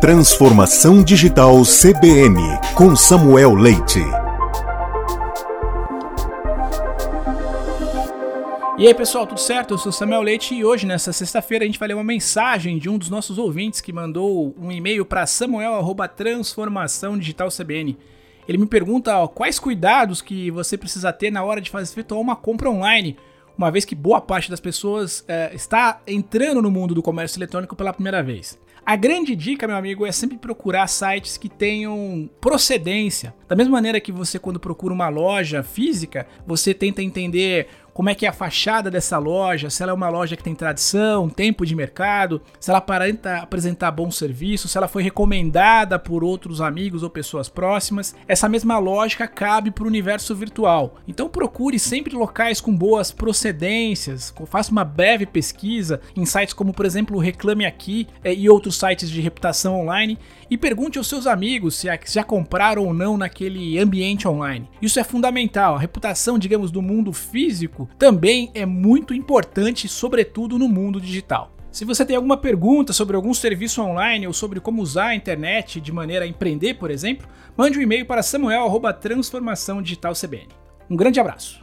Transformação Digital CBN com Samuel Leite. E aí pessoal, tudo certo? Eu sou Samuel Leite e hoje, nessa sexta-feira, a gente vai ler uma mensagem de um dos nossos ouvintes que mandou um e-mail para samuel.transformaçãodigitalcbn. Ele me pergunta ó, quais cuidados que você precisa ter na hora de fazer efetuar uma compra online, uma vez que boa parte das pessoas é, está entrando no mundo do comércio eletrônico pela primeira vez. A grande dica, meu amigo, é sempre procurar sites que tenham procedência. Da mesma maneira que você, quando procura uma loja física, você tenta entender como é que é a fachada dessa loja, se ela é uma loja que tem tradição, tempo de mercado, se ela aparenta apresentar bom serviço, se ela foi recomendada por outros amigos ou pessoas próximas. Essa mesma lógica cabe para o universo virtual. Então procure sempre locais com boas procedências, faça uma breve pesquisa em sites como, por exemplo, o Reclame Aqui eh, e outros sites de reputação online e pergunte aos seus amigos se já compraram ou não naquele ambiente online. Isso é fundamental. A reputação, digamos, do mundo físico também é muito importante, sobretudo no mundo digital. Se você tem alguma pergunta sobre algum serviço online ou sobre como usar a internet de maneira a empreender, por exemplo, mande um e-mail para samuel@transformaçãodigitalcbn. Um grande abraço.